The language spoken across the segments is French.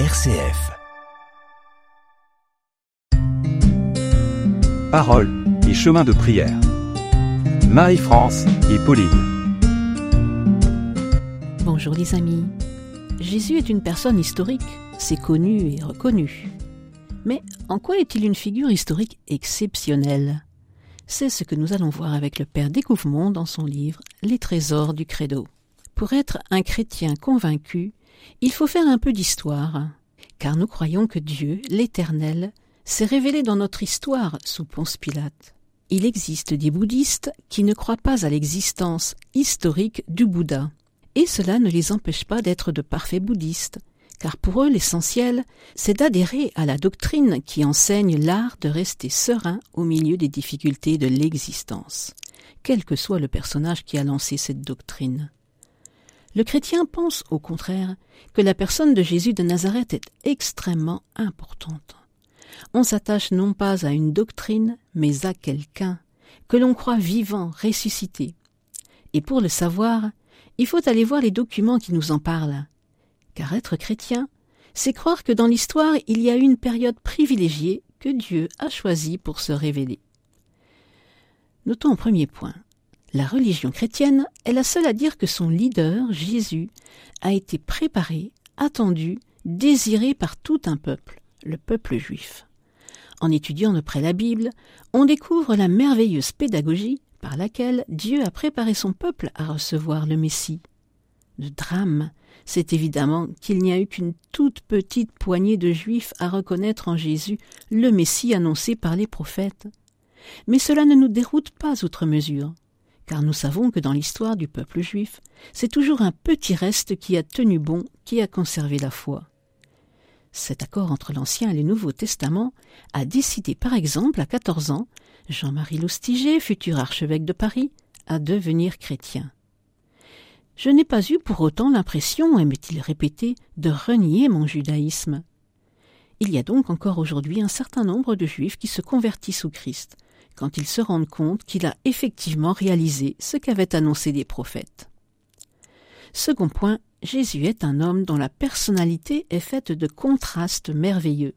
RCF. Parole et chemin de prière. Marie-France et Pauline. Bonjour les amis. Jésus est une personne historique, c'est connu et reconnu. Mais en quoi est-il une figure historique exceptionnelle? C'est ce que nous allons voir avec le Père Découvement dans son livre Les trésors du credo. Pour être un chrétien convaincu, il faut faire un peu d'histoire, car nous croyons que Dieu, l'Éternel, s'est révélé dans notre histoire sous Ponce Pilate. Il existe des bouddhistes qui ne croient pas à l'existence historique du Bouddha, et cela ne les empêche pas d'être de parfaits bouddhistes, car pour eux l'essentiel, c'est d'adhérer à la doctrine qui enseigne l'art de rester serein au milieu des difficultés de l'existence, quel que soit le personnage qui a lancé cette doctrine. Le chrétien pense au contraire que la personne de Jésus de Nazareth est extrêmement importante. On s'attache non pas à une doctrine, mais à quelqu'un que l'on croit vivant, ressuscité. Et pour le savoir, il faut aller voir les documents qui nous en parlent. Car être chrétien, c'est croire que dans l'histoire il y a une période privilégiée que Dieu a choisie pour se révéler. Notons en premier point la religion chrétienne est la seule à dire que son leader, Jésus, a été préparé, attendu, désiré par tout un peuple, le peuple juif. En étudiant de près la Bible, on découvre la merveilleuse pédagogie par laquelle Dieu a préparé son peuple à recevoir le Messie. Le drame, c'est évidemment qu'il n'y a eu qu'une toute petite poignée de Juifs à reconnaître en Jésus le Messie annoncé par les prophètes. Mais cela ne nous déroute pas outre mesure car nous savons que dans l'histoire du peuple juif, c'est toujours un petit reste qui a tenu bon, qui a conservé la foi. Cet accord entre l'Ancien et le Nouveau Testament a décidé par exemple à quatorze ans Jean-Marie Lustiger, futur archevêque de Paris, à devenir chrétien. Je n'ai pas eu pour autant l'impression, aimait-il répéter, de renier mon judaïsme. Il y a donc encore aujourd'hui un certain nombre de juifs qui se convertissent au Christ, quand ils se rendent compte qu'il a effectivement réalisé ce qu'avaient annoncé des prophètes. Second point, Jésus est un homme dont la personnalité est faite de contrastes merveilleux.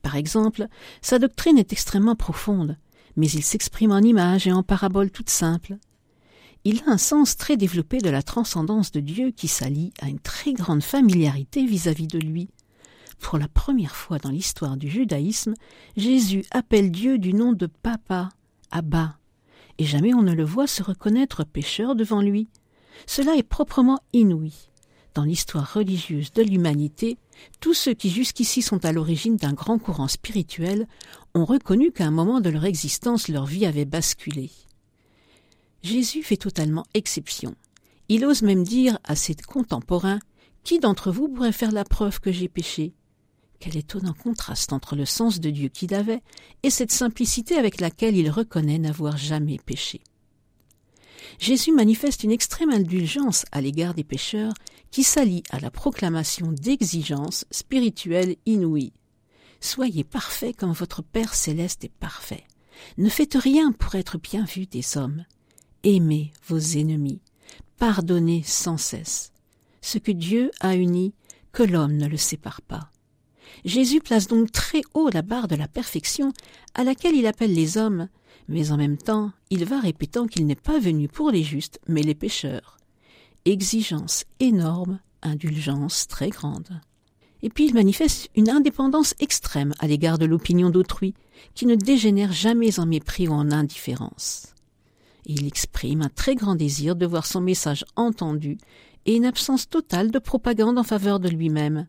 Par exemple, sa doctrine est extrêmement profonde, mais il s'exprime en images et en paraboles toutes simples. Il a un sens très développé de la transcendance de Dieu qui s'allie à une très grande familiarité vis-à-vis -vis de lui. Pour la première fois dans l'histoire du judaïsme, Jésus appelle Dieu du nom de Papa, Abba, et jamais on ne le voit se reconnaître pécheur devant lui. Cela est proprement inouï. Dans l'histoire religieuse de l'humanité, tous ceux qui jusqu'ici sont à l'origine d'un grand courant spirituel ont reconnu qu'à un moment de leur existence leur vie avait basculé. Jésus fait totalement exception. Il ose même dire à ses contemporains Qui d'entre vous pourrait faire la preuve que j'ai péché? Quel étonnant contraste entre le sens de Dieu qu'il avait et cette simplicité avec laquelle il reconnaît n'avoir jamais péché. Jésus manifeste une extrême indulgence à l'égard des pécheurs qui s'allie à la proclamation d'exigences spirituelles inouïes. Soyez parfaits comme votre Père céleste est parfait. Ne faites rien pour être bien vu des hommes. Aimez vos ennemis. Pardonnez sans cesse. Ce que Dieu a uni, que l'homme ne le sépare pas. Jésus place donc très haut la barre de la perfection à laquelle il appelle les hommes, mais en même temps il va répétant qu'il n'est pas venu pour les justes, mais les pécheurs. Exigence énorme, indulgence très grande. Et puis il manifeste une indépendance extrême à l'égard de l'opinion d'autrui, qui ne dégénère jamais en mépris ou en indifférence. il exprime un très grand désir de voir son message entendu et une absence totale de propagande en faveur de lui-même,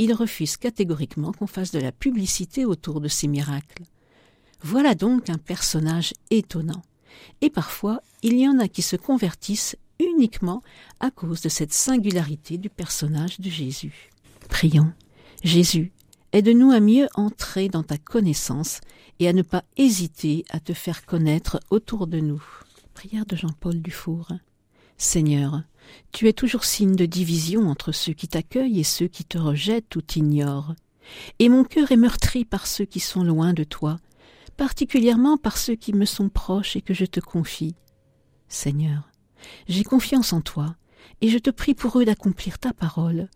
il refuse catégoriquement qu'on fasse de la publicité autour de ces miracles. Voilà donc un personnage étonnant. Et parfois, il y en a qui se convertissent uniquement à cause de cette singularité du personnage de Jésus. Prions. Jésus, aide-nous à mieux entrer dans ta connaissance et à ne pas hésiter à te faire connaître autour de nous. Prière de Jean-Paul Dufour. Seigneur, tu es toujours signe de division entre ceux qui t'accueillent et ceux qui te rejettent ou t'ignorent. Et mon cœur est meurtri par ceux qui sont loin de toi, particulièrement par ceux qui me sont proches et que je te confie. Seigneur, j'ai confiance en toi, et je te prie pour eux d'accomplir ta parole.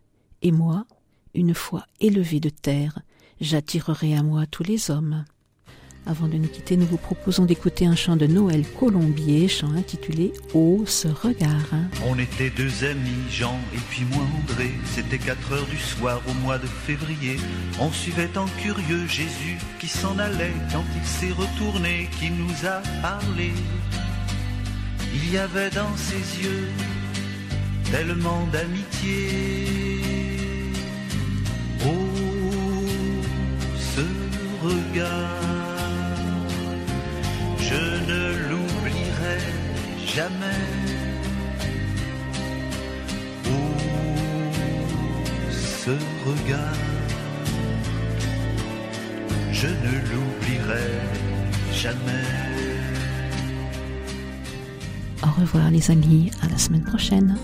Et moi, une fois élevé de terre, j'attirerai à moi tous les hommes. Avant de nous quitter, nous vous proposons d'écouter un chant de Noël Colombier, chant intitulé Oh ce regard. On était deux amis, Jean et puis moi André. C'était 4 heures du soir au mois de février. On suivait en curieux Jésus qui s'en allait quand il s'est retourné, qui nous a parlé. Il y avait dans ses yeux tellement d'amitié. Oh ce regard jamais. Ce regard, je ne l'oublierai jamais. Au revoir les amis, à la semaine prochaine.